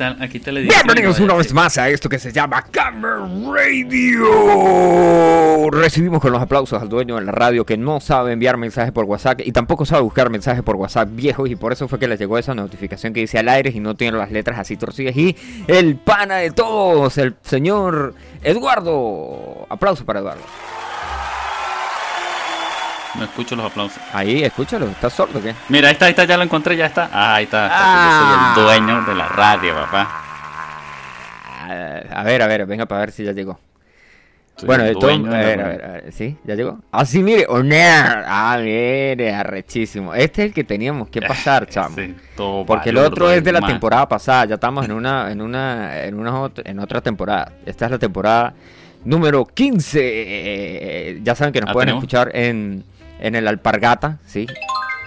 Aquí te le Bienvenidos una vez más a esto que se llama Camera Radio. Recibimos con los aplausos al dueño de la radio que no sabe enviar mensajes por WhatsApp y tampoco sabe buscar mensajes por WhatsApp viejos y por eso fue que les llegó esa notificación que dice al aire y no tiene las letras así torcidas. Y el pana de todos, el señor Eduardo. Aplauso para Eduardo. No escucho los aplausos. Ahí, escúchalo. ¿Estás sordo o qué? Mira, ahí está, ahí está, ya lo encontré, ya está. Ah, ahí está. Yo soy el Ah. dueño de la radio, papá. Ah, A ver, a ver, venga para ver si ya llegó. Soy bueno, todo, a ver, a ver, a ver, ¿sí? ¿Ya llegó? Ah, sí, mire, Oner. Ah, mire, arrechísimo. Este es el que teníamos que pasar, chamo. Sí, Porque el otro es de la man. temporada pasada, ya estamos en una, en una, en una en otra temporada. Esta es la temporada número 15. Eh, Ya saben que nos Ah, pueden tenemos. escuchar en, en el Alpargata, sí.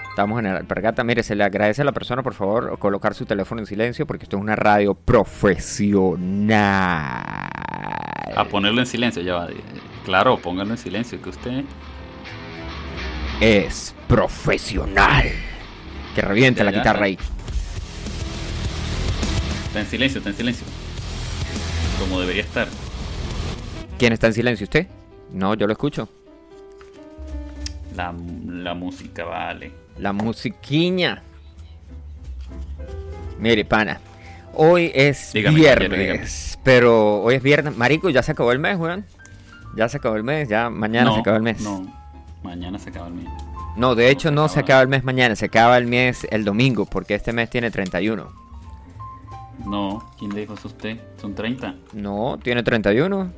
Estamos en el Alpargata. Mire, se le agradece a la persona, por favor, colocar su teléfono en silencio porque esto es una radio profesional. A ponerlo en silencio, ya va. Claro, póngalo en silencio, que usted... Es profesional. Que reviente Ya, la ya, guitarra ya. ahí. Está en silencio, está en silencio. Como debería estar. ¿Quién está en silencio? ¿Usted? No, yo lo escucho. La, la música, vale. La musiquiña. Mire, pana. Hoy es Dígame, viernes. dígame. Pero hoy es viernes. Marico, ya se acabó el mes, weón. Ya se acabó el mes. Ya mañana se acaba el mes. No, mañana se acaba el mes. No, de hecho no se acaba. acaba el mes mañana. Se acaba el mes el domingo. Porque este mes tiene 31. No, ¿quién le dijo eso a usted? Son 30. No, tiene 31.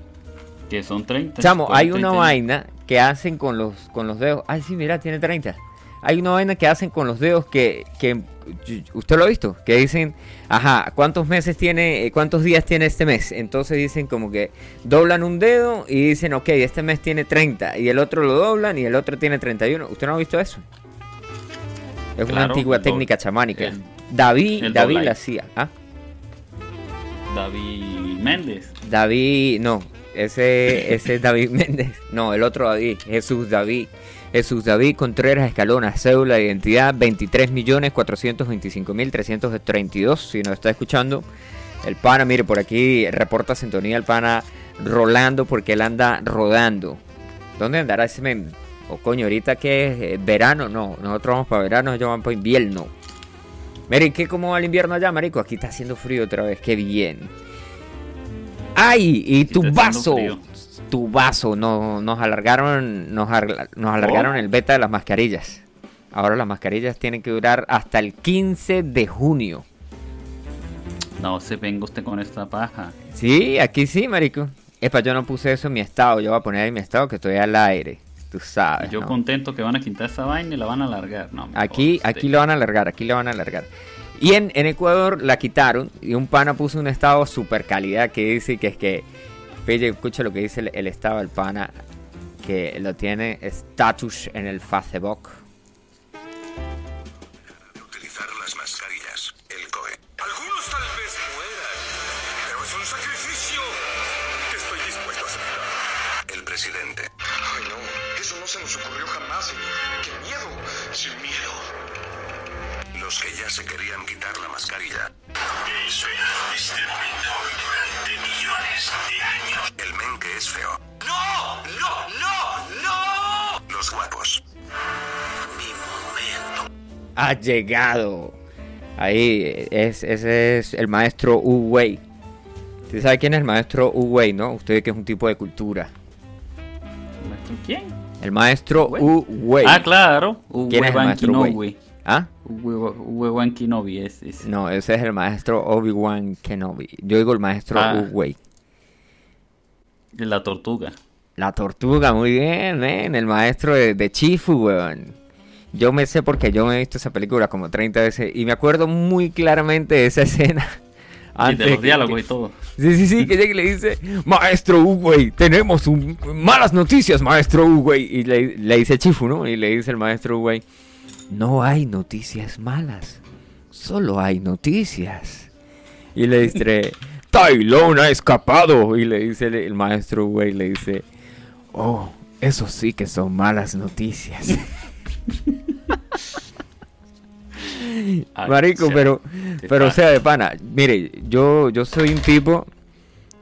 Que son 30. Chamo, ¿Cuál hay una 30? vaina que hacen con los, con los dedos. Ay, sí, mira, tiene 30. Hay una vaina que hacen con los dedos que, que usted lo ha visto, que dicen, ajá, ¿cuántos meses tiene, eh, cuántos días tiene este mes? Entonces dicen como que doblan un dedo y dicen, ok, este mes tiene 30 y el otro lo doblan y el otro tiene 31. ¿Usted no ha visto eso? Es una antigua doble. técnica chamánica. El- David, el David la hacía. ¿ah? David Méndez. David, no, ese, ese es David Méndez. No, el otro David, Jesús David. Jesús David Contreras Escalona, cédula de identidad 23.425.332. Si nos está escuchando, el pana, mire, por aquí reporta sintonía el pana rolando porque él anda rodando. ¿Dónde andará ese men? O coño, ahorita que es eh, verano, no, nosotros vamos para verano, ellos van para invierno. Miren, ¿qué cómo va el invierno allá, marico? Aquí está haciendo frío otra vez, qué bien. ¡Ay! Y tu vaso, tu vaso, no, nos alargaron, nos, ar- nos alargaron ¿Oh? el beta de las mascarillas. Ahora las mascarillas tienen que durar hasta el 15 de junio. No se venga usted con esta paja. Sí, aquí sí, marico. Epa, yo no puse eso en mi estado, yo voy a poner ahí mi estado que estoy al aire. Tú sabes. Y yo ¿no? contento que van a quitar esa vaina y la van a alargar. No, Aquí, aquí lo van a alargar, aquí lo van a alargar. Y en, en Ecuador la quitaron y un pana puso un estado super calidad que dice que es que, pille, escucha lo que dice el, el estado del pana, que lo tiene status en el Facebook. utilizar las mascarillas, el COE. Algunos tal vez mueran, pero es un sacrificio que estoy dispuesto a aceptar. El presidente. Ay, no, eso no se nos ocurrió jamás, señor. ¡Qué miedo! Sin miedo. Los que ya se querían quitar la mascarilla. Eso era exterminado durante millones de años. El men que es feo. ¡No! ¡No! ¡No! ¡No! Los guapos. Mi momento. Ha llegado. Ahí, es, ese es el maestro Wu Wei. ¿Usted sabe quién es el maestro Wu Wei, no? Usted que es un tipo de cultura. ¿Quién? El maestro Wei. Wu Wei. Ah, claro. ¿Quién es el maestro Wei? ¿Ah? Uwe- Uwe-Wan Kenobi es, es- No, ese es el maestro Obi-Wan Kenobi. Yo digo el maestro Ah. Wu Wei. la tortuga. La tortuga, muy bien. El maestro de, de Chifu, weón. Yo me sé porque yo me he visto esa película como 30 veces y me acuerdo muy claramente de esa escena. Y Antes de los diálogos que- y todo. Sí, sí, sí, que llega y le dice, Maestro Uwey, tenemos un- malas noticias, Maestro Uwey. Y le, le dice Chifu, ¿no? Y le dice el Maestro Uwey, no hay noticias malas, solo hay noticias. Y le dice, Tylon ha escapado. Y le dice el, el Maestro Uwey, le dice, oh, eso sí que son malas noticias. Marico, pero, ¿qué pero o sea, de pana, mire, yo, yo soy un tipo,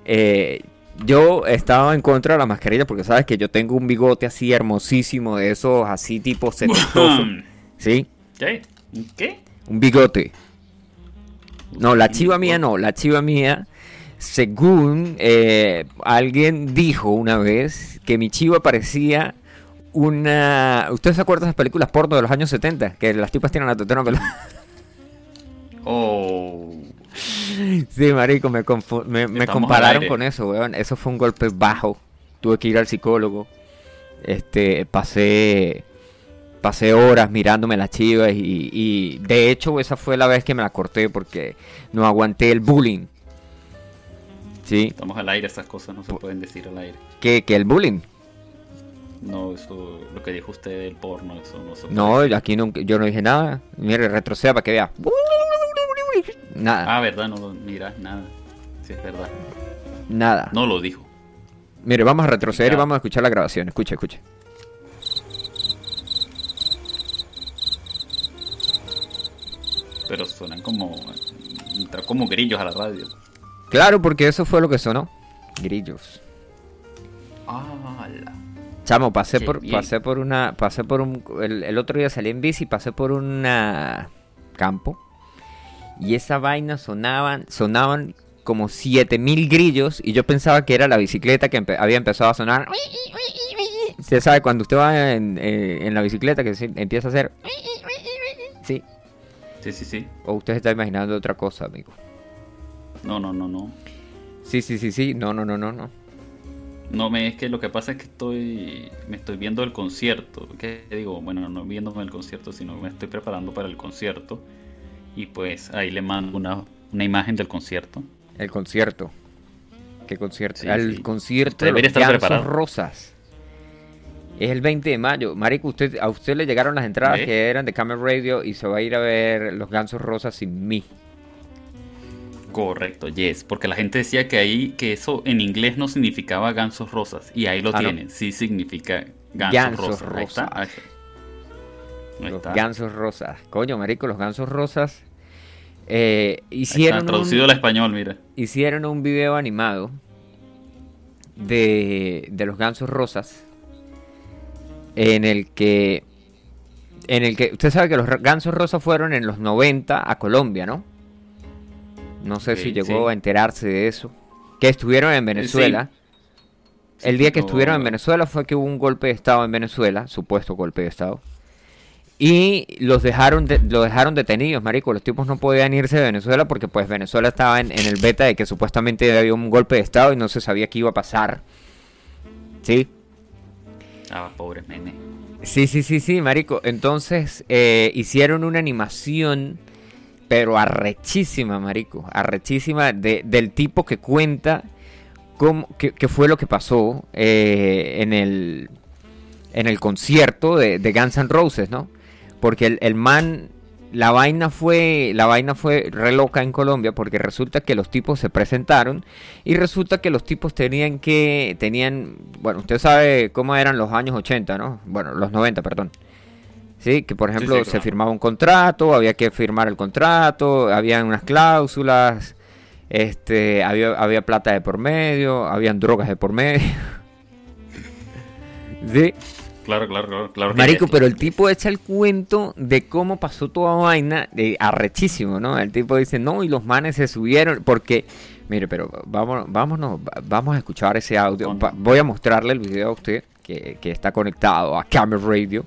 eh, yo estaba en contra de la mascarilla porque sabes que yo tengo un bigote así hermosísimo, de esos así tipo setentosos, ¿sí? ¿Qué? ¿Qué? Un bigote. No, la chiva mía no, la chiva mía, según eh, alguien dijo una vez, que mi chiva parecía una... ¿Ustedes se acuerdan de esas películas porno de los años 70? Que las tipas tienen la tetona peluda. Oh. Sí, marico, me, me, me compararon con eso, weón. Eso fue un golpe bajo. Tuve que ir al psicólogo. Este, pasé... Pasé horas mirándome las chivas y, y de hecho esa fue la vez que me la corté porque no aguanté el bullying. Sí, Estamos al aire, esas cosas no se pueden decir al aire. que, que el bullying. No, eso, lo que dijo usted del porno, eso no se puede No, aquí no, yo no dije nada. Mire, retroceda para que vea. Nada, Ah, verdad, no lo mira, nada. Sí, es verdad. nada. No lo dijo. Mire, vamos a retroceder y vamos a escuchar la grabación. Escucha, escucha. Pero suenan como. como grillos a la radio. Claro, porque eso fue lo que sonó. Grillos. ¡Hala! Chamo, pasé Qué por, bien. pasé por una, pasé por un, el, el otro día salí en bici, pasé por una campo y esa vaina sonaban, sonaban como 7000 grillos y yo pensaba que era la bicicleta que empe- había empezado a sonar. Se sabe cuando usted va en, eh, en la bicicleta que se empieza a hacer, sí. Sí, sí, sí. O usted está imaginando otra cosa, amigo. No, no, no, no. Sí, sí, sí, sí. No, no, no, no, no. No, me, es que lo que pasa es que estoy. Me estoy viendo el concierto. ¿Qué digo? Bueno, no viéndome el concierto, sino me estoy preparando para el concierto. Y pues ahí le mando una, una imagen del concierto. El concierto. ¿Qué concierto? Sí, sí. concierto de los estar. Rosas. Es el 20 de mayo. Marico, usted, a usted le llegaron las entradas ¿Ve? que eran de Camel Radio y se va a ir a ver los Gansos Rosas sin mí. Correcto, yes. Porque la gente decía que ahí, que eso en inglés no significaba gansos rosas. Y ahí lo Ah, ¿no? tienen. Sí significa gansos, Gansos rosas. Ahí está. rosas. Ahí está. Ahí Los está. Gansos Rosas. Coño, marico, los Gansos Rosas eh, está, hicieron, traducido un, al español, mira. hicieron un video animado de, de los Gansos Rosas en el que en el que usted sabe que los Gansos Rosas fueron en los 90 a Colombia, ¿no? No sé si llegó sí. Eh, a enterarse de eso. Que estuvieron en Venezuela. Sí, El día que no- estuvieron en Venezuela fue que hubo un golpe de Estado en Venezuela, supuesto golpe de Estado. Y los dejaron, de- los dejaron detenidos, marico. Los tipos no podían irse de Venezuela porque pues Venezuela estaba en, en el beta de que supuestamente había un golpe de Estado y no se sabía qué iba a pasar. ¿Sí? Ah, pobre nene. Sí, sí, sí, sí, marico. Entonces eh, hicieron una animación, pero arrechísima, marico. Arrechísima de- del tipo que cuenta cómo, qué, qué fue lo que pasó eh, en, el, en el concierto de, de Guns N' Roses, ¿no? Porque el, el man, la vaina fue, la vaina fue re loca en Colombia porque resulta que los tipos se presentaron y resulta que los tipos tenían que, tenían, bueno, usted sabe cómo eran los años 80, ¿no? Bueno, los 90, perdón. Sí, que por ejemplo sí, se claro. firmaba un contrato, había que firmar el contrato, había unas cláusulas, este, había, había plata de por medio, habían drogas de por medio. sí. Claro, claro, claro. claro Marico, pero el tipo echa el cuento de cómo pasó toda vaina, de arrechísimo, ¿no? El tipo dice, no, y los manes se subieron, porque, mire, pero vamos, vámonos, va- vamos a escuchar ese audio. Voy a mostrarle el video a usted, que, que está conectado a Camel Radio.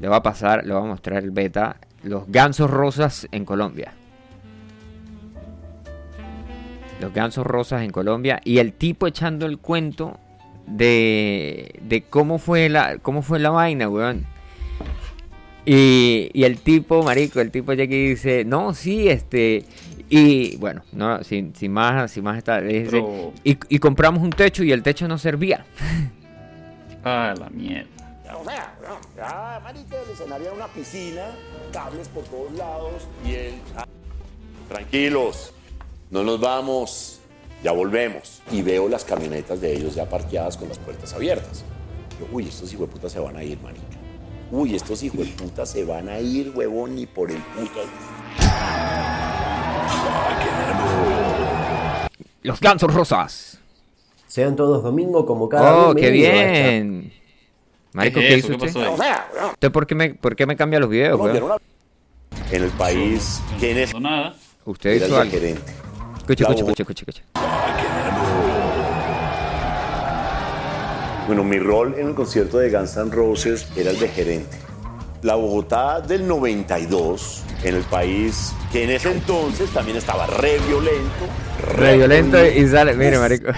Le va a pasar, le va a mostrar el beta, los gansos rosas en Colombia. Los gansos rosas en Colombia. Y el tipo echando el cuento de, de cómo fue la cómo fue la vaina, weón. Y, y el tipo, marico, el tipo llega y dice, no, sí, este, y bueno, no, sin, sin más, sin más está, le dice, Pero- y, y compramos un techo y el techo no servía. Ah, la mierda. O sea, no, ya, marica, el escenario era una piscina, cables por todos lados y él... Tranquilos, no nos vamos, ya volvemos. Y veo las camionetas de ellos ya parqueadas con las puertas abiertas. Yo, uy, estos hijos de puta se van a ir, marica. Uy, estos hijos de puta se van a ir, huevón, ni por el puto. Los gansos rosas. Sean todos domingo como cada Oh, qué bien. Marico, ¿Qué ¿qué es hizo eso? ¿Qué usted? ¿Usted por qué me, por qué me cambia los videos, weón? una- En el país que en ese No nada. Usted hizo algo. gerente. Escucha, La escucha, Bogo- escucha, escucha, escucha. Bueno, mi rol en el concierto de Guns N' Roses era el de gerente. La Bogotá del 92, en el país que en ese entonces también estaba re violento. Re violento violento. y sale, mire, marico.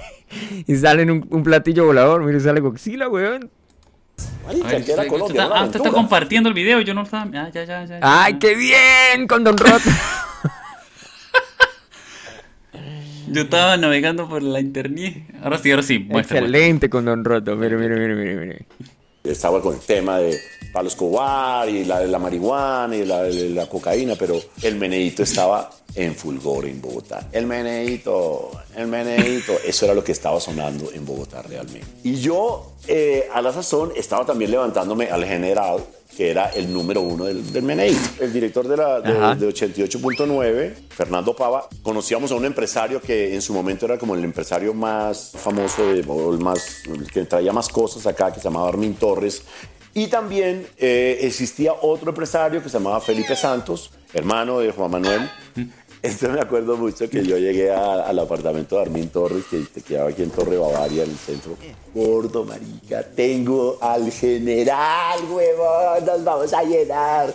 y sale en un, un platillo volador, mire, sale Godzilla, weón. Marica, Ay, que era Colombia, está- ah, usted está compartiendo el video, yo no estaba. Ah, ya, ya, ya. ya. ¡Ay, qué bien! Con Don Roto. Yo estaba navegando por la internet. Ahora sí, ahora sí, muestra. muestra. Excelente con Don Roto. Mire, mire, mire, mire, mire. Estaba con el tema de Pablo Escobar y la, la marihuana y la, la cocaína, pero el meneíto estaba en fulgor en Bogotá. El meneíto, el meneíto, eso era lo que estaba sonando en Bogotá realmente. Y yo, eh, a la sazón, estaba también levantándome al general, que era el número uno del, del. El director de, la, de, de 88.9, Fernando Pava, conocíamos a un empresario que en su momento era como el empresario más famoso, de, o el, más, el que traía más cosas acá, que se llamaba Armin Torres. Y también eh, existía otro empresario que se llamaba Felipe Santos, hermano de Juan Manuel. Entonces me acuerdo mucho que yo llegué al apartamento de Armin Torres, que te quedaba aquí en Torre Bavaria, en el centro. Gordo, marica, tengo al general, huevón, nos vamos a llenar.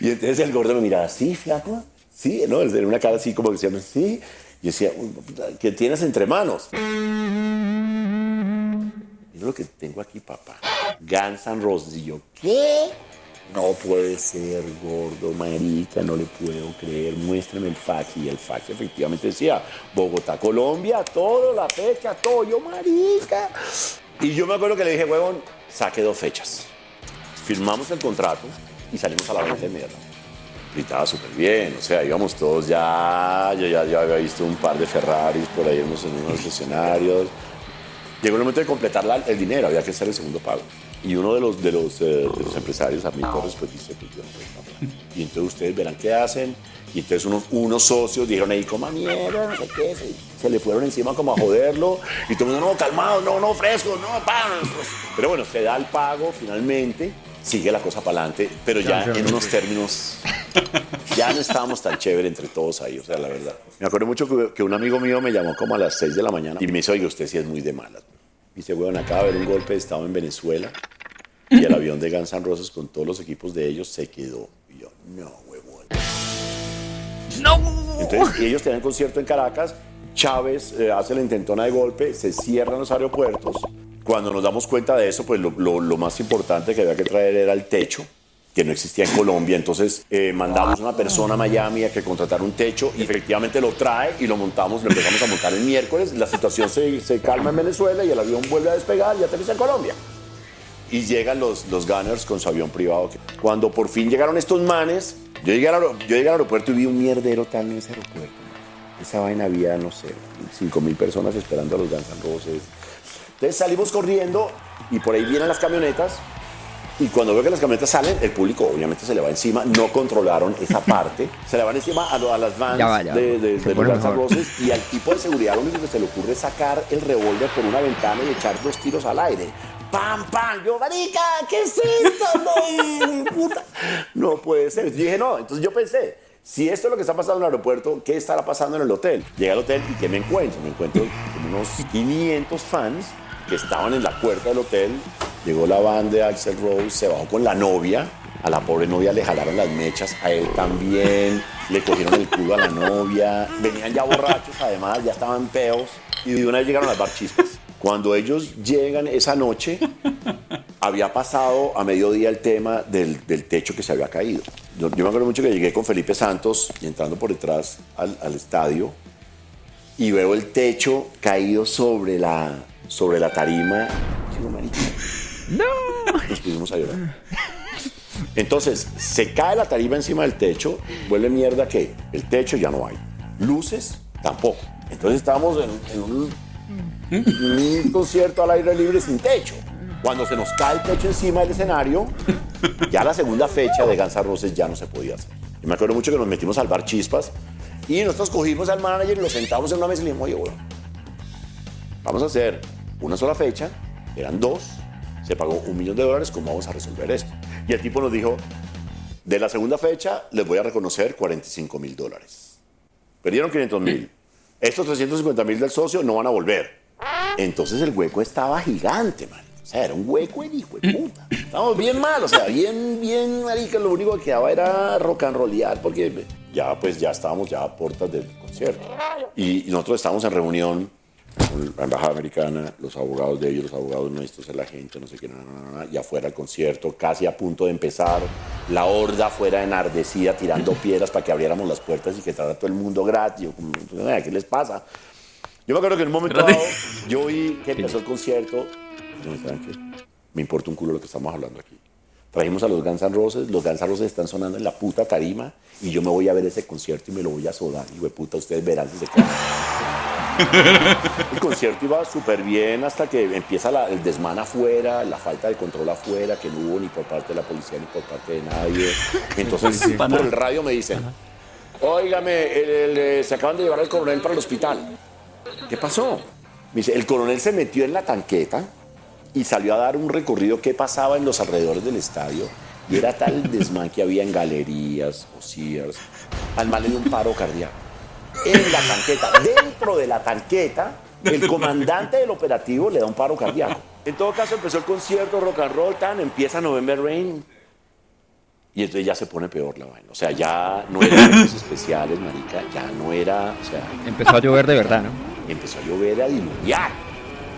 Y entonces el gordo me miraba, ¿sí, flaco? Sí, ¿no? En una cara así como que decía, sí. Y decía, "Uy, puta, ¿qué tienes entre manos? Mira lo que tengo aquí, papá. Guns N' Roses. ¿qué? No puede ser, gordo, marica, no le puedo creer. Muéstrame el fax. Y el fax efectivamente decía, Bogotá, Colombia, todo, la fecha, todo. Yo, marica. Y yo me acuerdo que le dije, huevón, saque dos fechas. Firmamos el contrato y salimos a la venta de mierda. Y estaba súper bien, o sea, íbamos todos ya, yo ya, ya había visto un par de Ferraris por ahí en unos, en unos escenarios. Llegó el momento de completar el dinero, había que hacer el segundo pago. Y uno de los, de los, eh, de los empresarios, Armin Torres, pues dice, pues yo no. Y entonces ustedes verán qué hacen. Y entonces unos, unos socios dijeron ahí, coma mierda, no sé qué, se, se le fueron encima como a joderlo. Y todo el mundo, no, calmado, no, no, fresco, no, pa. Pero bueno, se da el pago finalmente, sigue la cosa para adelante, pero ya en unos términos ya no estábamos tan chévere entre todos ahí, o sea, la verdad. Me acuerdo mucho que, que un amigo mío me llamó como a las 6 de la mañana y me dice, oye, usted sí es muy de malas. Dice, weón, acaba de haber un golpe de estado en Venezuela y el avión de Guns N' Roses con todos los equipos de ellos se quedó. Y yo, no, huevón. Entonces, y ellos tenían concierto en Caracas, Chávez eh, hace la intentona de golpe, se cierran los aeropuertos. Cuando nos damos cuenta de eso, pues lo, lo- lo más importante que había que traer era el techo que no existía en Colombia. Entonces eh, mandamos una persona a Miami a que contratara un techo y efectivamente lo trae y lo montamos, lo empezamos a montar el miércoles. La situación se, se calma en Venezuela y el avión vuelve a despegar y aterriza en Colombia. Y llegan los, los Gunners con su avión privado. Cuando por fin llegaron estos manes, yo llegué, al, yo aeropuerto y vi un mierdero tal en ese aeropuerto. Esa vaina había, no sé, 5 mil personas esperando a los Guns N' Roses. Entonces salimos corriendo y por ahí vienen las camionetas. Y cuando veo que las camionetas salen, el público obviamente se le va encima. No controlaron esa parte. Se le van encima a, a las vans Ya va, ya va. de, de- de los. Roses. Y al tipo de seguridad lo único que se le ocurre es sacar el revólver por una ventana y echar dos tiros al aire. ¡Pam, pam! Yo, marica, ¿qué es esto? No, puta. no puede ser. Yo dije, no. Entonces yo pensé, si esto es lo que está pasando en el aeropuerto, ¿qué estará pasando en el hotel? Llegué al hotel y ¿qué me encuentro? Me encuentro con unos 500 fans que estaban en la puerta del hotel. Llegó la banda de Axel Rose, se bajó con la novia. A la pobre novia le jalaron las mechas, a él también. Le cogieron el culo a la novia. Venían ya borrachos, además, ya estaban peos. Y de una vez llegaron al bar chispas. Cuando ellos llegan esa noche, había pasado a mediodía el tema del, del techo que se había caído. Yo, yo me acuerdo mucho que llegué con Felipe Santos y entrando por detrás al, al estadio y veo el techo caído sobre la, sobre la tarima. Digo, marica, nos pusimos a llorar. Entonces, se cae la tarima encima del techo, vuelve mierda que el techo ya no hay. Luces, tampoco. Entonces estábamos en, en un, un concierto al aire libre sin techo. Cuando se nos cae el techo encima del escenario, ya la segunda fecha de Guns N' Roses ya no se podía hacer. Yo me acuerdo mucho que nos metimos al bar Chispas y nosotros cogimos al manager y lo sentamos en una mesa y le dijimos, oye, bueno, vamos a hacer una sola fecha, eran dos, se pagó un millón de dólares, ¿cómo vamos a resolver esto? Y el tipo nos dijo, de la segunda fecha les voy a reconocer 45 mil dólares. Perdieron 500 mil. Estos 350 mil del socio no van a volver. Entonces el hueco estaba gigante, man. O sea, era un hueco el hijo de puta. Estábamos bien mal, o sea, bien, bien, marica. Lo único que quedaba era rock and rollear porque ya, pues, ya estábamos ya a puertas del concierto. Y, nosotros estábamos en reunión la embajada americana, los abogados de ellos, los abogados nuestros, la gente, no sé qué, na, na, na, y afuera el concierto, casi a punto de empezar, la horda afuera enardecida, tirando piedras para que abriéramos las puertas y que entrara todo el mundo gratis. Como, ¿Qué les pasa? Yo me acuerdo que en un momento dado, yo vi que empezó el concierto. Me importa un culo lo que estamos hablando aquí. Trajimos a los Guns N' Roses, los Guns N' Roses están sonando en la puta tarima y yo me voy a ver ese concierto y me lo voy a sodar. Y de puta, ustedes verán si se quedan. El concierto iba súper bien hasta que empieza la- el desmán afuera, la falta de control afuera, que no hubo ni por parte de la policía ni por parte de nadie. Entonces, por el radio me dicen, óigame, el- el, eh, se acaban de llevar al coronel para el hospital. ¿Qué pasó? Me dice, el coronel se metió en la tanqueta y salió a dar un recorrido qué pasaba en los alrededores del estadio. Y era tal desmán que había en galerías o Sears. Al mal le dio un paro cardíaco. En la tanqueta, dentro de la tanqueta, el comandante del operativo le da un paro cardíaco. En todo caso, empezó el concierto rock and roll, tan, empieza November Rain. Y entonces ya se pone peor la vaina. O sea, ya no eran efectos especiales, marica. Ya no era, o sea, Empezó a llover de verdad, ¿no? empezó a llover, a diluviar.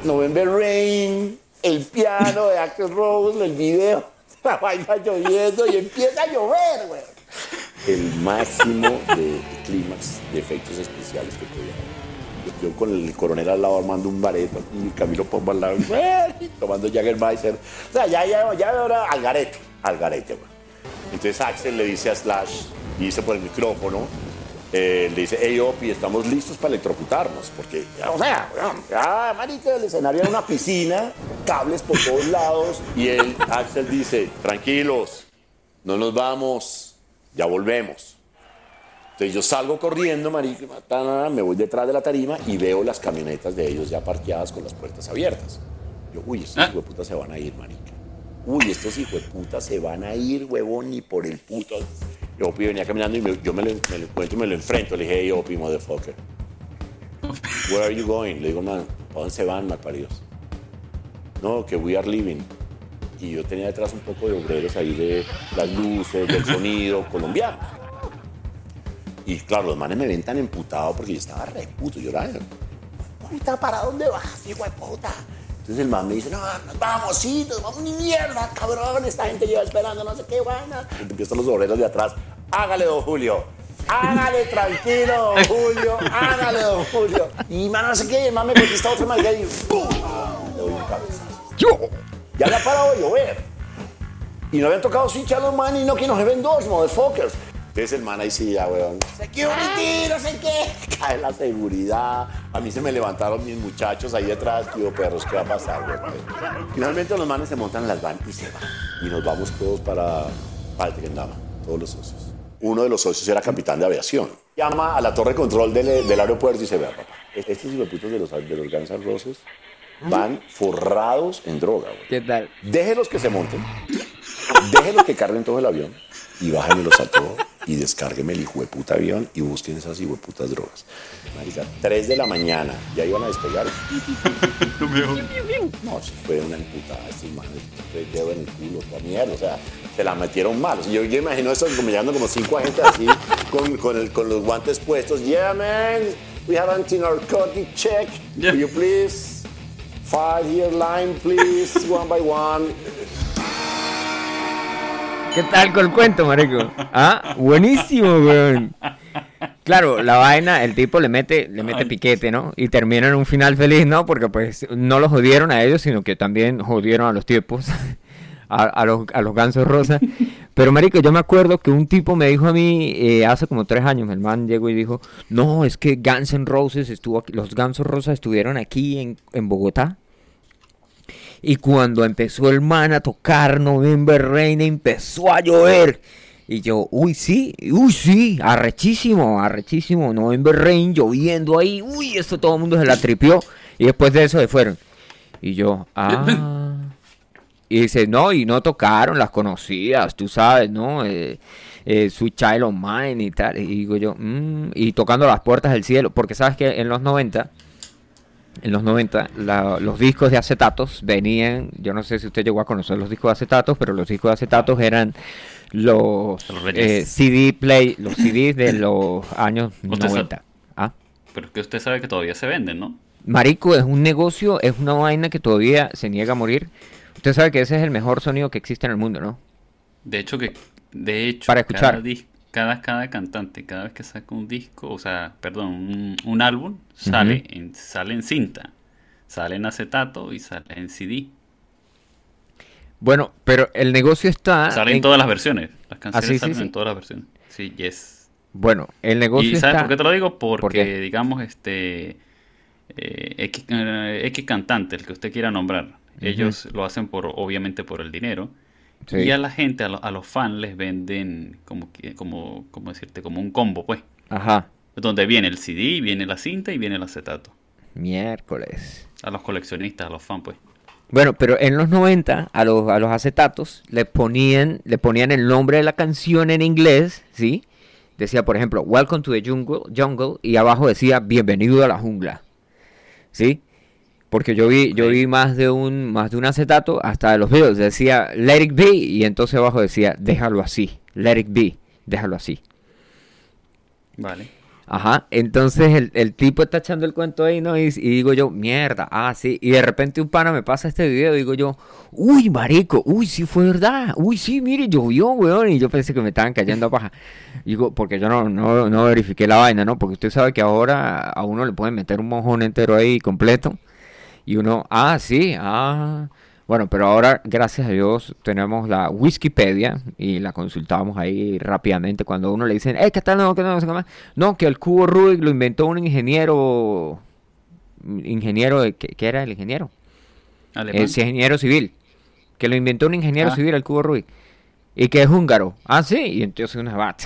November Rain, el piano de Axl Rose, el video, la vaina lloviendo y empieza a llover, güey. El máximo de clímax de efectos especiales que podía haber. Yo, con el coronel al lado armando un bareto y Camilo Pombo al lado, tomando Jaggermeister. O sea, ya, ya, ya era al garete, al garete, güey. Entonces Axel le dice a Slash, y dice por el micrófono, eh, le dice, hey Opi, estamos listos para electrocutarnos, porque, o sea, ya, marica, el escenario era una piscina, cables por todos lados, y él, Axel dice, tranquilos, no nos vamos, ya volvemos. Entonces yo salgo corriendo, marica, me voy detrás de la tarima y veo las camionetas de ellos ya parqueadas con las puertas abiertas. Yo, uy, estos Ah. hijos de puta se van a ir, marica. Uy, estos hijos de puta se van a ir, huevón, ni por el puto. Yo Opi venía caminando y me- yo me lo, me lo encuentro y me lo enfrento. Le dije, hey, Opi, motherfucker. Where are you going? Le digo, man, ¿para dónde se van, malparidos? No, que we are leaving. Y yo tenía detrás un poco de obreros ahí de las luces, del sonido colombiano. Y claro, los manes me ven tan emputado porque yo estaba re puto, yo era, ¿para dónde vas, hijo de puta? Entonces el man me dice, no, nos vamos, sí, nos vamos, ni mierda, cabrón, esta gente lleva esperando, no sé qué. Y empiezan los obreros de atrás, hágale, don Julio, hágale, tranquilo, don Julio, hágale, don Julio. Y man, no sé qué, el man me contesta otra manera y ¡pum! Le doy un cabezazo. ¡Yo! Ya le ha parado de llover. Y no habían tocado switch a los man y no que nos ven dos, motherfuckers. Entonces el man ahí sí, ya, weón. Security, no sé qué. Cae la seguridad. A mí se me levantaron mis muchachos ahí detrás. Tío, perros, ¿qué va a pasar, weón? Finalmente los manes se montan en las van y se van. Y nos vamos todos para, para el todos los socios. Uno de los socios era capitán de aviación. Llama a la torre de control del, del aeropuerto y dice, vea, papá, estos hijueputos de los, de los van forrados en droga, güey. ¿Qué tal? Déjelos que se monten, déjelos que carguen todo el avión y bájenmelos a todo y descárgueme el hijo de puta avión y busquen esas hijo de putas drogas. Marica, 3 de la mañana, ya iban a despegar. No, se fue una emputada, estos manes, el dedo en el culo, toda mierda, o sea, se la metieron mal. Yo, yo imagino eso como llegando como cinco agentes así, con, con, el- con los guantes puestos. Yeah, man, we have anti-narcotic check. Yeah. Will you please? Five here line, please, one by one. ¿Qué tal con el cuento, marico? Ah, buenísimo, weón. Claro, la vaina, el tipo le mete, le mete Ay. piquete, ¿no? Y termina en un final feliz, ¿no? Porque pues no los jodieron a ellos, sino que también jodieron a los tipos, a, a los, a los gansos rosa. Pero marico, yo me acuerdo que un tipo me dijo a mí eh, hace como tres años, el man llegó y dijo, no, es que Guns N' Roses estuvo aquí, los gansos rosas estuvieron aquí en, en Bogotá. Y cuando empezó el man a tocar November Rain, empezó a llover. Y yo, uy, sí, uy, sí, arrechísimo, arrechísimo, November Rain, lloviendo ahí, uy, esto todo el mundo se la tripió. Y después de eso se fueron. Y yo, ah. Y dice, no, y no tocaron las conocidas, tú sabes, ¿no? Eh, eh, Sweet Child of Mine y tal. Y digo yo, mm, y tocando las puertas del cielo, porque sabes que en los 90, en los 90, la- los discos de acetatos venían, yo no sé si usted llegó a conocer los discos de acetatos, pero los discos de acetatos eran los eh, CD play, los CDs de los años Usted sabe- 90. ¿Ah? Pero es que usted sabe que todavía se venden, ¿no? Marico, es un negocio, es una vaina que todavía se niega a morir. Usted sabe que ese es el mejor sonido que existe en el mundo, ¿no? De hecho, que de hecho, Para escuchar. Cada, cada, cada cantante, cada vez que saca un disco, o sea, perdón, un, un álbum, sale, en, sale en cinta, sale en acetato y sale en CD. Bueno, pero el negocio está... sale en todas las versiones. Las canciones Ah, sí, salen sí. en todas las versiones. Sí, yes. Bueno, el negocio ¿Y sabes está... por qué te lo digo? Porque, digamos, este eh, X, eh, X cantante, el que usted quiera nombrar, ellos lo hacen por, obviamente, por el dinero. Sí. Y a la gente, a, lo- a los fans les venden como, como, como decirte, como un combo, pues. Ajá, Donde viene el CD, viene la cinta y viene el acetato. miércoles. A los coleccionistas, a los fans, pues. Bueno, pero en los 90 a los, a los acetatos le ponían, le ponían el nombre de la canción en inglés, ¿sí? Decía, por ejemplo, Welcome to the Jungle, jungle y abajo decía Bienvenido a la jungla. ¿Sí? Porque yo vi, yo vi más de un más de un acetato hasta de los videos decía Let it be y entonces abajo decía Déjalo así, Let it be, déjalo así. Vale. Ajá, entonces el, el tipo está echando el cuento ahí, ¿no? Y, y digo yo, mierda, ah, sí. Y de repente un pana me pasa este video y digo yo, uy, marico, uy, sí fue verdad. Uy, sí, mire, llovió, weón. Y yo pensé que me estaban cayendo a paja. Digo, porque yo no, no, no verifiqué la vaina, ¿no? Porque usted sabe que ahora a uno le pueden meter un mojón entero ahí completo. Y uno, ah, sí, ah. Bueno, pero ahora, gracias a Dios, tenemos la Wikipedia y la consultamos ahí rápidamente cuando a uno le dicen, eh, ¿qué tal? No, que no, no sé qué más". No, que el cubo Rubik lo inventó un ingeniero, ingeniero, de- ¿qué, qué era el ingeniero? Es ingeniero civil. Que lo inventó un ingeniero Ah. civil, el cubo Rubik. Y que es húngaro. Ah, sí. Y entonces uno va a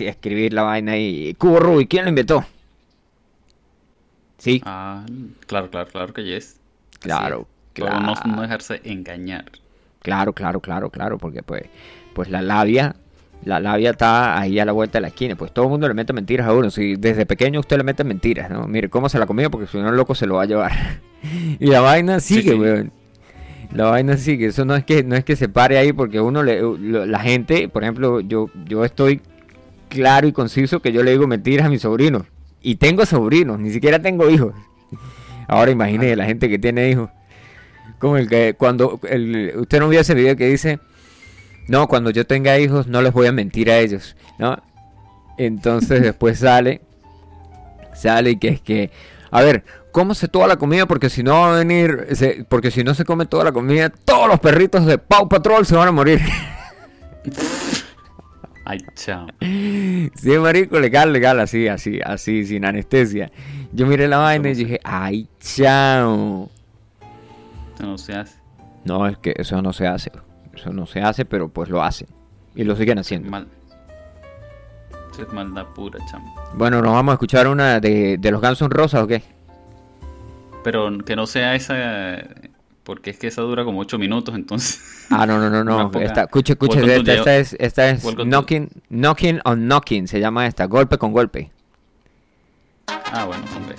escribir la vaina y cubo Rubik, ¿quién lo inventó? Sí, Ah, claro, claro, claro que yes. Claro, es. Pero no, claro. no dejarse engañar. Claro, claro, claro, claro, porque pues, pues la labia, la labia está ahí a la vuelta de la esquina, pues todo el mundo le mete mentiras a uno, si desde pequeño usted le mete mentiras, ¿no? Mire, cómo se la comió porque si no loco se lo va a llevar. y la vaina sigue, sí. weón. La vaina sigue, eso no es que no es que se pare ahí porque uno le lo- la gente, por ejemplo, yo yo estoy claro y conciso que yo le digo mentiras a mis sobrinos y tengo sobrinos, ni siquiera tengo hijos. Ahora imagine la gente que tiene hijos. Como el que cuando usted no vio ese video que dice, no, cuando yo tenga hijos no les voy a mentir a ellos, ¿no? Entonces después sale, sale y que es que, a ver, cómase toda la comida porque si no va a venir, porque si no se come toda la comida, todos los perritos de Pau Patrol se van a morir. Ay, chao. Sí, marico, legal, legal, así, así, así, sin anestesia. Yo miré la vaina y dije, ay, chao. Eso no se hace. No, es que eso no se hace. Eso no se hace, pero pues lo hacen. Y lo siguen haciendo. Mal. Eso es maldad pura, chamo. Bueno, nos vamos a escuchar una de, de los Gansos Rosas o qué? Pero que no sea esa. Porque es que esa dura como 8 minutos, entonces. Ah, no, no, no, no. Poca- Esta, escuche, escuche. Esta, es, esta es to- knocking, knocking on knocking. Se llama esta. Golpe con golpe. Ah, bueno, hombre.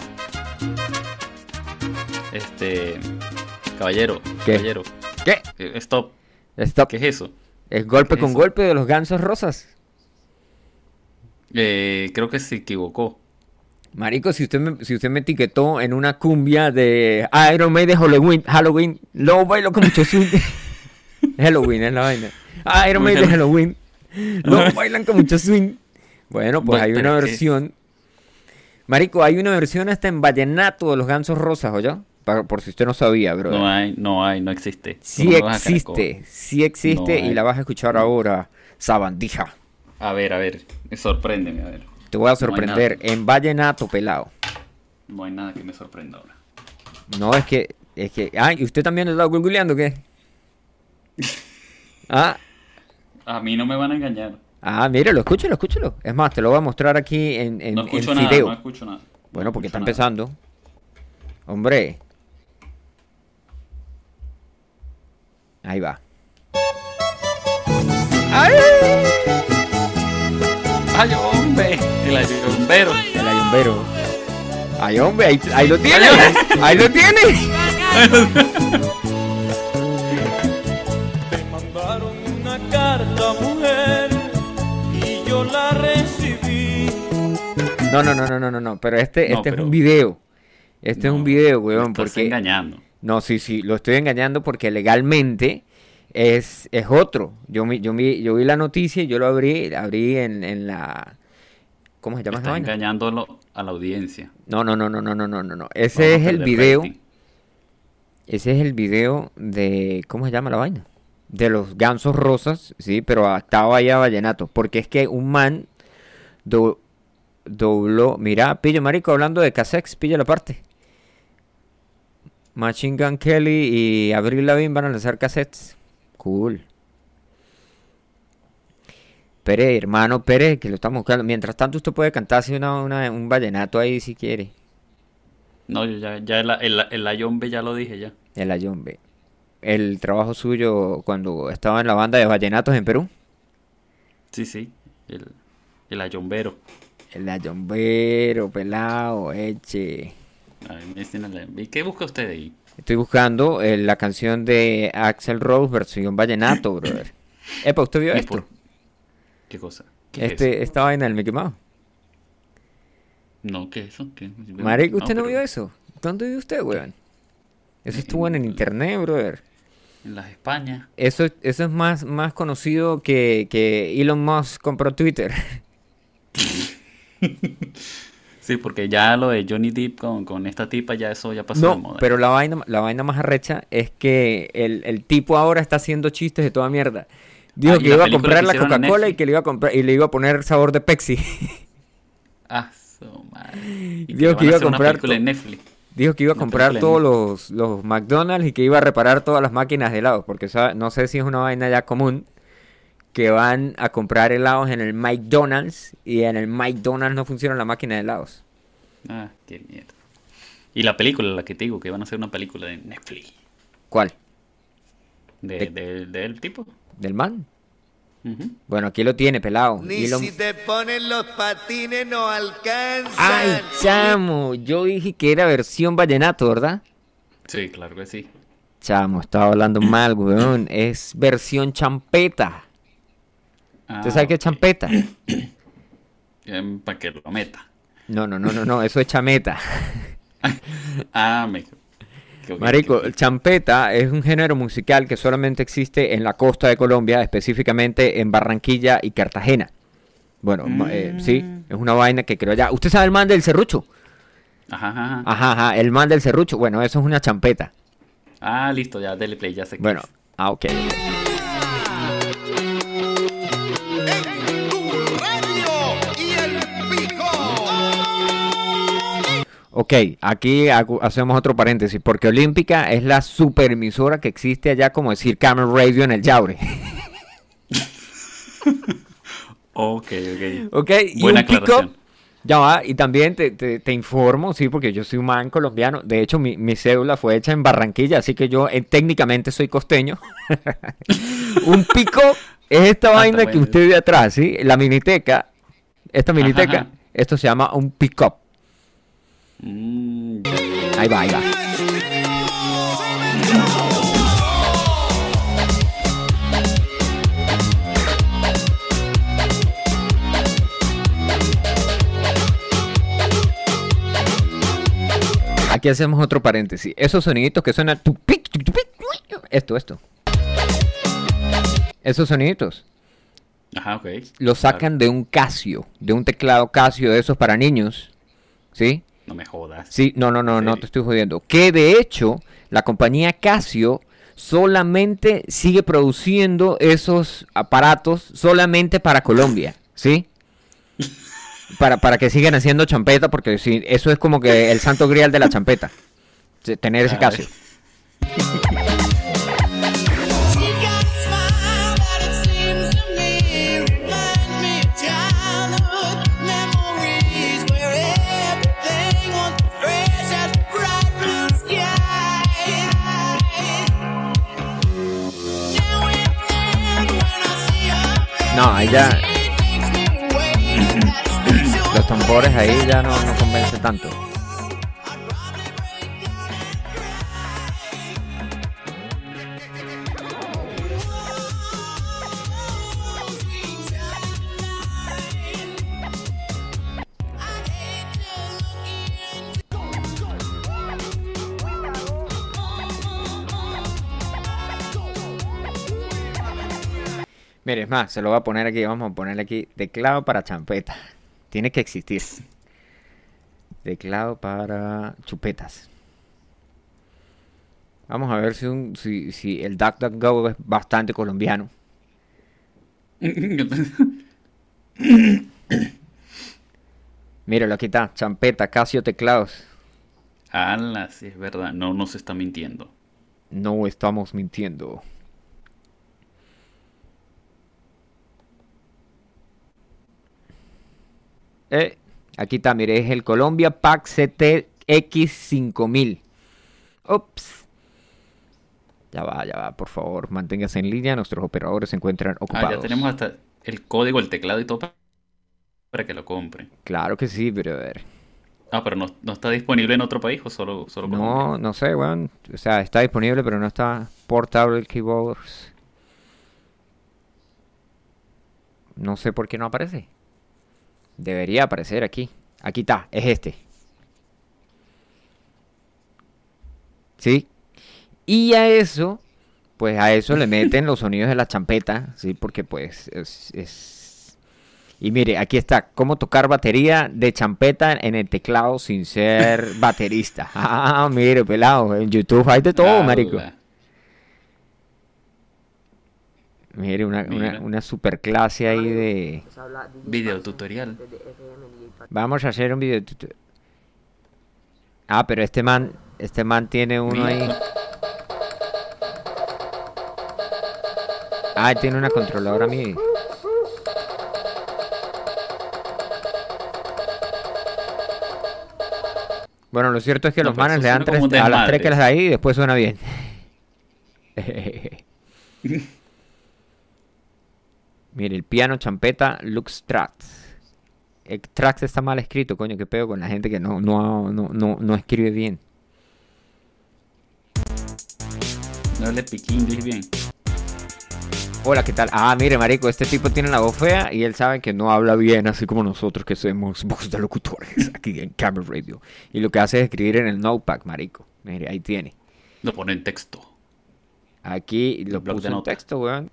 Este. Caballero, ¿Qué? caballero. ¿Qué? eh, Stop. Stop. ¿Qué es eso? Es golpe ¿Qué con es? golpe de los Gansos Rosas. Eh, creo que se equivocó. Marico, si usted me, si usted me etiquetó en una cumbia de Iron Maiden de Halloween, Halloween, lo bailo con mucho swing. Halloween es la vaina. Iron Maiden de Halloween, lo bailan con mucho swing. Bueno, pues hay una versión. Marico, hay una versión hasta en vallenato de los gansos rosas, ¿oye? Por si usted no sabía, bro. No hay, no hay, no existe. Sí ¿Cómo me vas a sacar existe, sí existe No y la vas a escuchar ahora, sabandija. A ver, a ver. Sorpréndeme, a ver. Te voy a No sorprender nada. en vallenato pelado. No hay nada que me sorprenda ahora. No, es que, es que, ah, ¿y usted también lo está googleando o qué? Ah, A mí no me van a engañar. Ah, míralo, escúchalo, escúchalo. Es más, te lo voy a mostrar aquí en, en, No en nada, video. no escucho nada. Bueno, No porque está nada. empezando. Hombre. Ahí va. ¡Ay! ¡Ay, hombre! El ayumbero. El ayumbero. ¡Ay, hombre! Ahí, ahí lo tiene. Ahí lo tiene. Me mandaron una carta, mujer, y yo la recibí. No, no, no, no, no, no, no. Pero este, No, este es un video. Este es un video, weón. estás Porque. engañando. No, sí, sí, lo estoy engañando porque legalmente es, es otro. Yo, yo, yo vi la noticia y yo lo abrí, abrí en, en la... ¿Cómo se llama Está engañándolo a la audiencia. No, no, no, no, no, no, no, no. Ese es el video. Ese es el video de. ¿Cómo se llama la vaina? De los gansos rosas, sí, pero adaptado allá a Vallenato. Porque es que un man do, dobló. Mira, pillo marico hablando de Casex, pilla la parte. Machine Gun Kelly y Avril Lavigne van a lanzar cassettes. Cool. Pere, hermano Pere, que lo estamos buscando. Mientras tanto, usted puede cantar así una, una- un vallenato ahí si quiere. No, yo ya, ya el, el, el ayombe ya lo dije ya. El ayombe. El trabajo suyo cuando estaba en la banda de vallenatos en Perú. Sí, sí. El, el ayombero. El ayombero, pelado, eche. Ay, me dicen el- ¿Y qué busca usted ahí? Estoy buscando eh, la canción de Axel Rose versión vallenato, brother. Epa, ¿usted vio ¿Y esto? por- ¿Qué cosa? ¿Qué es Este, esta vaina del Mickey Mouse. No, ¿qué es eso? ¿Qué? ¿usted no, pero vio eso? ¿Dónde vio usted, weón? Eso estuvo en el internet, brother. En las Españas. Eso, eso es más, más conocido que, que Elon Musk compró Twitter. Sí, porque ya lo de Johnny Depp con, con esta tipa, ya eso ya pasó de moda. pero la vaina, la vaina más arrecha es que el, el tipo ahora está haciendo chistes de toda mierda. Dijo Ah, ¿y que iba a comprar la Coca-Cola y que le iba a comprar y le iba a poner sabor de Pepsi. Ah, su madre. Y Dijo que iba a comprar Netflix. Dijo que iba a Una comprar todos los, los McDonald's y que iba a reparar todas las máquinas de helados. Porque no sé si es una vaina ya común que van a comprar helados en el McDonald's y en el McDonald's no funciona la máquina de helados. Ah, qué mierda. Y la película, la que te digo, que van a hacer una película de Netflix. ¿Cuál? De, de- del tipo. ¿Del man? Bueno, aquí lo tiene, pelado. Ni Elon- si te ponen los patines no alcanzan. ¡Ay, chamo! Yo dije que era versión vallenato, ¿verdad? Sí, claro que sí. Chamo, estaba hablando mal, weón. Es versión champeta. ¿Usted sabe qué es champeta? Para que lo meta. No, no, no, no, no. Eso es chameta. Ah, me... qué Marico, qué champeta es un género musical que solamente existe en la costa de Colombia, específicamente en Barranquilla y Cartagena. Bueno, eh, sí, es una vaina que creo ya. ¿Usted sabe el man del serrucho? Ajá, ajá, ajá. Ajá, el man del serrucho. Bueno, eso es una champeta. Ah, listo, ya, dele play, ya sé Bueno, ah, ok. Ok, aquí hago- hacemos otro paréntesis, porque Olímpica es la superemisora que existe allá, como decir Camel Radio en el Yaure. Ok, ok. Ok, y Buena un pick-up, aclaración. Ya va, y también te, te- te informo, sí, porque yo soy un man colombiano. De hecho, mi, mi cédula fue hecha en Barranquilla, así que yo eh, técnicamente soy costeño. un pico es esta Ah, vaina que usted ve atrás, ¿sí? La miniteca, esta miniteca, ajá. esto se llama un pick-up. Mm, Ahí va, ahí va. Aquí hacemos otro paréntesis. Esos soniditos que suenan esto, esto. Esos soniditos Ajá, ok. los sacan de un Casio, de un teclado Casio de esos para niños. ¿Sí? No me jodas. Sí, no, no, no, no te estoy jodiendo. Que de hecho, la compañía Casio solamente sigue produciendo esos aparatos solamente para Colombia, ¿sí? Para, para que sigan haciendo champeta, porque sí, eso es como que el santo grial de la champeta. Tener ese Casio. Ahí ya. Los tambores ahí ya no, no convence tanto. Mire, es más, se lo voy a poner aquí, vamos a ponerle aquí teclado para champeta. Tiene que existir. Teclado para chupetas. Vamos a ver si, un, si, si el DuckDuckGo es bastante colombiano. Míralo, aquí está, champeta, Casio teclados. Ala, sí, es verdad. No nos está mintiendo. No estamos mintiendo. Eh, aquí está, mire, es el Colombia Pack CTX5000. Ups. Ya va, ya va, por favor, manténgase en línea. Nuestros operadores se encuentran Ah, ocupados. ya tenemos hasta el código, el teclado y todo pa- para que lo compren. Claro que sí, brother. Ah, pero no, no está disponible en otro país o solo, solo No, Colombia? no sé, weón. O sea, está disponible, pero no está portable keyboards. No sé por qué no aparece. Debería aparecer aquí. Aquí está, es este. ¿Sí? Y a eso, pues a eso le meten los sonidos de la champeta, ¿sí? Porque pues es, es- Y mire, aquí está, cómo tocar batería de champeta en el teclado sin ser baterista. Ah, mire, pelado, en YouTube hay de todo, marico. Mire, una, una, una super clase ahí de... Video tutorial. Vamos a hacer un video. tuto- Ah, pero este man, este man tiene uno ahí. Ah, tiene una controladora MIDI. Bueno, lo cierto es que No, los manes le dan tres, a las tres que las da ahí y después suena bien. Mire, el piano champeta Lux Tracks. El Tracks está mal escrito, coño, qué pedo con la gente que no, no, no, no, no escribe bien. No le piqué inglés bien. Hola, ¿qué tal? Ah, mire, marico, este tipo tiene la voz fea y él sabe que no habla bien, así como nosotros que somos voz de locutores aquí en Camera Radio. Y lo que hace es escribir en el notepad, marico. Mire, ahí tiene. Lo pone en texto. Aquí lo puso en texto, weón.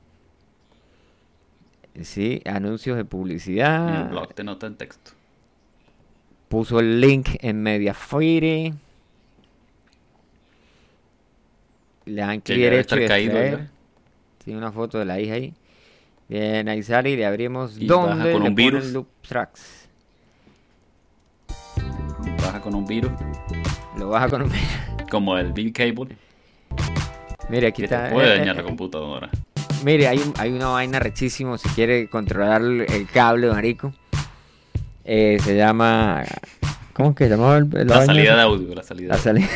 Sí, anuncios de En el publicidad. blog te nota en texto. Puso el link en Mediafire. Le dan Que derecho y caído. Tiene una foto de la hija ahí. Bien, ahí sale y le abrimos Y baja con le un virus. loop tracks. Baja con un virus. Lo baja con un Como el Big Cable. Mire, aquí Que está. te puede eh, dañar eh, la computadora. Mire, hay, hay una vaina rechísimo si quiere controlar el, el cable, marico. Eh, se llama. ¿Cómo es que se llamaba el, la La vaina salida de audio, la salida. La salida.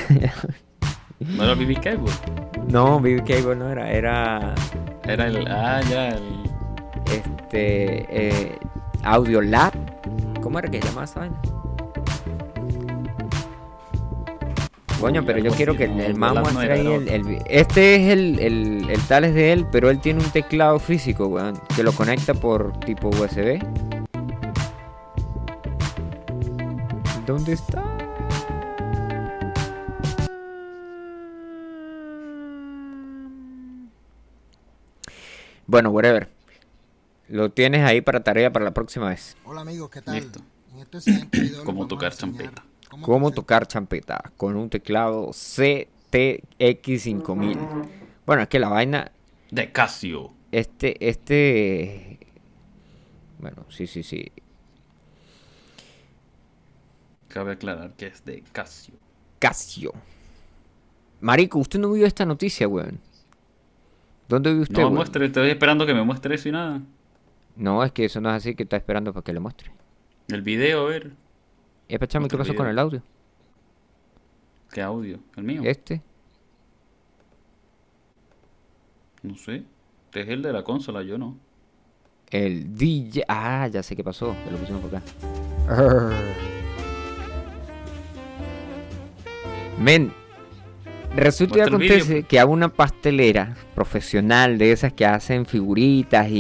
No era el BB Cable. no, BB Cable no era. Era. Era el. Ah, ya, el. Este. Eh, Audio Lab. ¿Cómo era que se llamaba esa vaina? Coño, pero yo quiero que el, el man muestre ahí el, el- Este es el, el, el tal es de él, pero él tiene un teclado físico, weón. Que lo conecta por tipo USB. ¿Dónde está? Bueno, whatever. Lo tienes ahí para tarea para la próxima vez. Hola amigos, ¿qué tal? Listo. En este a tocar champeta. Cómo tocar champeta con un teclado CTX5000. Bueno, es que la vaina, De Casio. este, este, bueno, sí, sí, sí. Cabe aclarar que es de Casio. Casio. Marico, usted no vio esta noticia, weón. ¿Dónde vio usted, No muestre, estoy esperando que me muestre eso y nada. No, es que eso no es así que está esperando para que le muestre. El video, a ver. Epa, chamo, ¿qué pasó con el audio? ¿Qué audio? ¿El mío? Este. No sé. Este es el de la consola, yo no. el DJ. Ah, ya sé qué pasó. Que lo pusimos por acá. Arr. Men, resulta y acontece pues. que a una pastelera profesional de esas que hacen figuritas y,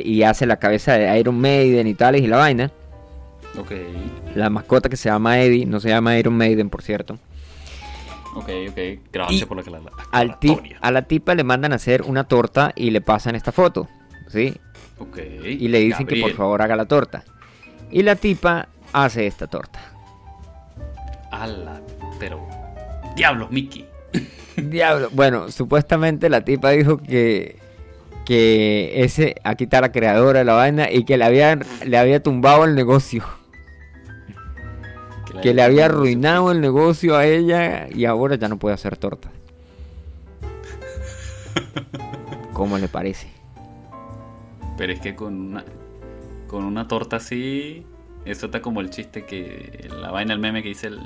y- y hace la cabeza de Iron Maiden y tales y la vaina. Ok, La mascota que se llama Eddie, no se llama Iron Maiden, por cierto. ok, ok. Gracias Y por la, la, la Al a la tipa le mandan a hacer una torta y le pasan esta foto, ¿sí? Ok. Y le dicen que por favor haga la torta. Y la tipa hace esta torta. Ala, pero. Diablos, Mickey. Diablo. Bueno, supuestamente la tipa dijo que que ese aquí está la creadora de la vaina y que le había le había tumbado el negocio, que le había arruinado el negocio a ella y ahora ya no puede hacer torta. ¿Cómo le parece? Pero es que con una, con una torta así, eso está como el chiste que la vaina, el meme que dice el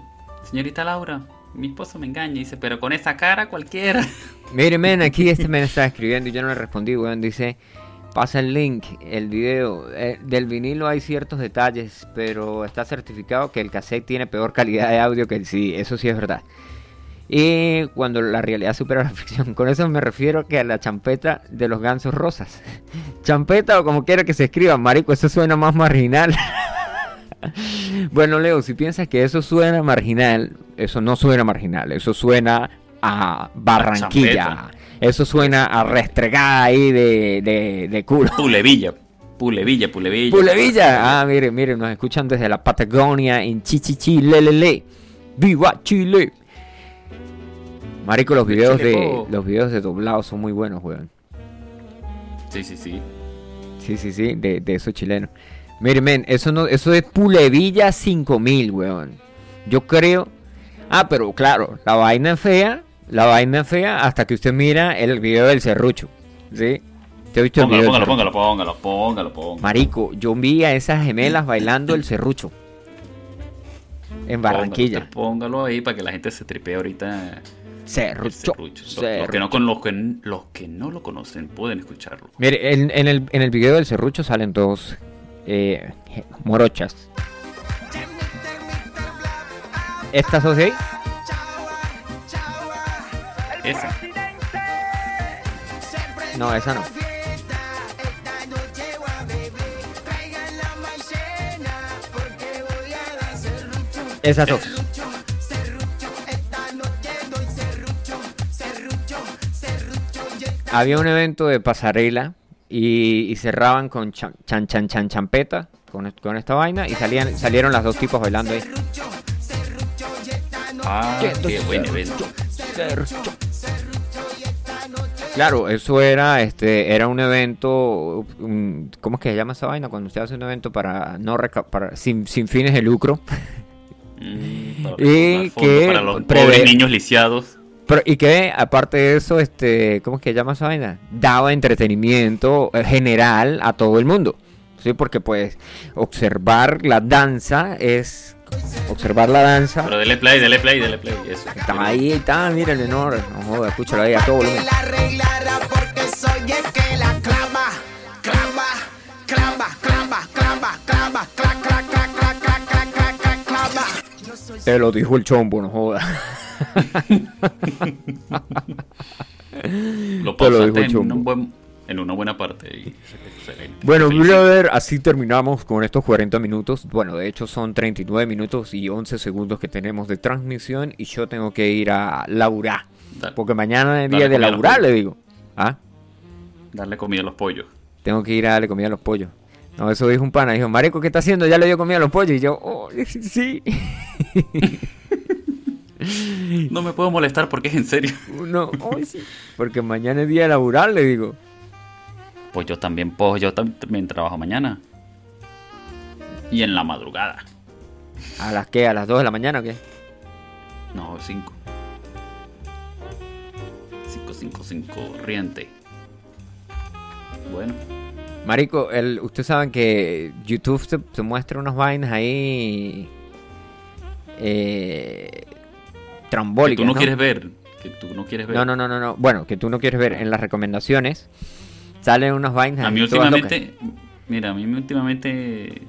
señorita Laura, mi esposo me engaña, dice, pero con esa cara cualquiera. Mire, men, aquí este men está escribiendo y yo no le respondí, weón. Dice, pasa el link, el video. Eh, del vinilo hay ciertos detalles, pero está certificado que el cassette tiene peor calidad de audio que el CD. Eso sí es verdad. Y cuando la realidad supera la ficción. Con eso me refiero que a la champeta de los gansos rosas. Champeta o como quiera que se escriba, marico, eso suena más marginal. bueno, Leo, si piensas que eso suena marginal, eso no suena marginal, eso suena a Barranquilla. Eso suena a restregada ahí de, de, de culo. Pulevilla, Pulevilla, Pulevilla. Pulevilla. Ah, mire, mire, nos escuchan desde la Patagonia en Chichichi, Lelele. ¡Viva Chile! Marico, los videos de los videos de doblados son muy buenos, weón. Sí, sí, sí. Sí, sí, sí, de, de esos chilenos. Mire, men, eso no, eso es Pulevilla 5000, weón. Yo creo. Ah, pero claro, la vaina es fea, la vaina fea hasta que usted mira el video del serrucho, ¿sí? ¿Te visto el Póngalo, video? del póngalo, serrucho? póngalo, póngalo, póngalo, póngalo. Marico, yo vi a esas gemelas bailando el serrucho. En Barranquilla. Póngalo, póngalo ahí para que la gente se tripee ahorita. el Serrucho. serrucho. Los, que no, con los, que, los que no lo conocen pueden escucharlo. Mire, en, en el, en el video del serrucho salen dos eh, morochas. ¿Estas dos de ahí? Esa. No, esa no. Esas dos. Había un evento de pasarela y, y cerraban con chan chan chan, chan champeta con, con esta vaina y salían salieron las dos tipos bailando ahí. Ah, qué buen evento. Claro, eso era este era un evento un- ¿cómo es que se llama esa vaina cuando usted hace un evento para no reca- para sin, sin fines de lucro? Mm, para Y que para los pobres niños lisiados. Pero, y que aparte de eso, este, ¿cómo es que se llama esa vaina? Daba entretenimiento eh, general a todo el mundo. Sí, porque pues observar la danza es observar la danza. Pero dele play, dele play, dele play. Eso. Está ahí, está, mira el menor. No joda, escúchalo ahí a todo volumen. el que Te lo dijo el chombo, no joda. lo Te lo dijo el chombo en una buena parte. y- excelente. Bueno, brother, así terminamos con estos 40 minutos. Bueno, de hecho son 39 minutos y 11 segundos que tenemos de transmisión y yo tengo que ir a laburar. Dale, Porque mañana es día de laburar, le digo. Ah, darle comida a los pollos. tengo que ir a darle comida a los pollos. No, eso dijo un pana. Dijo, Marico, ¿qué está haciendo? Ya le dio comida a los pollos. Y yo, oh, sí. No me puedo molestar porque es en serio. No, oh, sí. Porque mañana es día de laburar, le digo. Pues yo también, pues yo tam- también trabajo mañana. Y en la madrugada. ¿A las qué? ¿A las 2 de la mañana o qué? No, 5. 5, 5, 5, corriente. Bueno, Marico, el, ustedes saben que YouTube te, te muestra unas vainas ahí. Eh, que trambólicas. tú no, ¿no? quieres ver. Que tú no quieres ver. No, no, no, no, no. Bueno, que tú no quieres ver en las recomendaciones. Salen unas vainas. A mí últimamente Mira, a mí me- últimamente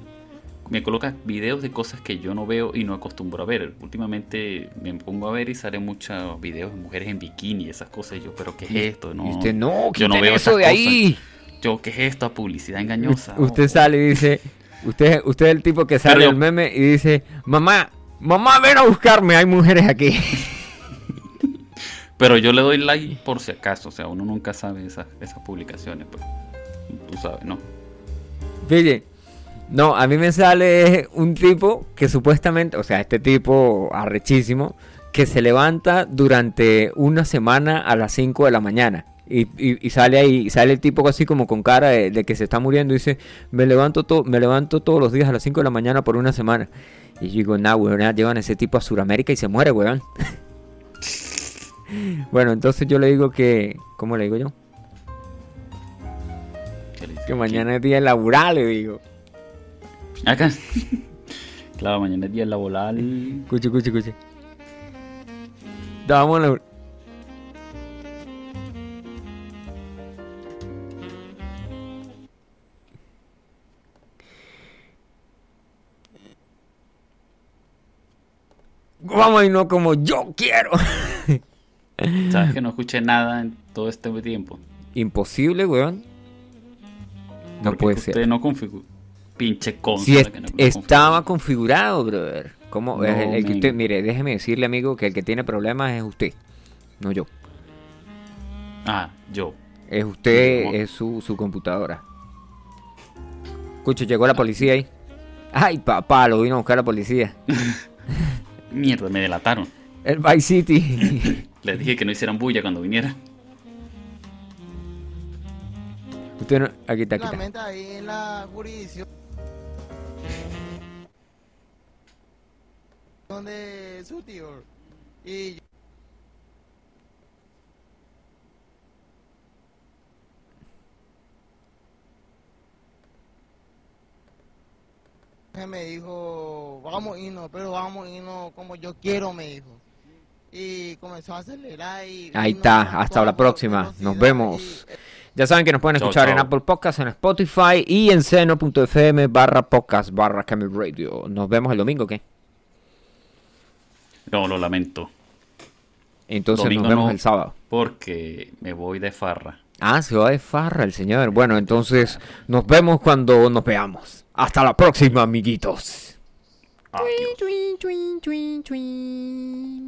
me coloca videos de cosas que yo no veo y no acostumbro a ver. Últimamente me pongo a ver y salen muchos videos de mujeres en bikini y esas cosas. Y yo, pero ¿qué es esto? No, Y usted, no, yo no veo eso de cosas. ahí. Yo, ¿qué es esto? Publicidad engañosa. Usted Oh, sale y dice, usted, usted es el tipo que sale Pero- el meme y dice, mamá, mamá, ven a buscarme, hay mujeres aquí. Pero yo le doy like por si acaso. O sea, uno nunca sabe esas, esas publicaciones. Pues. Tú sabes, ¿no? Fíjate, no, a mí me sale un tipo que supuestamente, o sea, este tipo arrechísimo, que se levanta durante una semana a las 5 de la mañana. Y, y- y sale ahí, sale el tipo así como con cara de, de que se está muriendo y dice, me levanto, to- me levanto todos los días a las 5 de la mañana por una semana. Y yo digo, nah, weón, llevan a ese tipo a Sudamérica y se muere, weón. bueno, entonces yo le digo que, ¿cómo le digo yo? Que mañana es día laboral, le digo. Acá. claro, mañana es día laboral. Escuche, escuche, escuche. Damos la... Vamos a irnos como yo quiero. Sabes que no escuché nada en todo este tiempo. Imposible, weón. No Porque puede usted ser. no configuró. Pinche consola Si est- que no estaba configurado, brother. ¿Cómo? No, Es el, el que usted, men. mire, déjeme decirle, amigo, que el que tiene problemas es usted, no yo. Ah, yo. Es usted, ¿Cómo? es su, su computadora. Escucho, llegó la policía ahí. Ay, papá, lo vino a buscar la policía. Mierda, me delataron. El Vice City. Les dije que no hicieran bulla cuando viniera. Usted no, aquí está, aquí está. Ahí en la jurisdicción de su tío. Y yo- me dijo, vamos a irnos, pero vamos a irnos como yo quiero, me dijo. Y comenzó a acelerar y... Ahí está, hasta la próxima. Nos vemos. y- Ya saben que nos pueden Chao, escuchar en. Apple Podcasts, en Spotify y en seno.fm barra podcast barra Camel Radio. Nos vemos el domingo, ¿qué? No, lo lamento. Entonces Domingo nos vemos no. el sábado. Porque me voy de farra. Ah, se va de farra el señor. Bueno, entonces nos vemos cuando nos veamos. Hasta la próxima, amiguitos. Tween, ah, tween, tween, tween.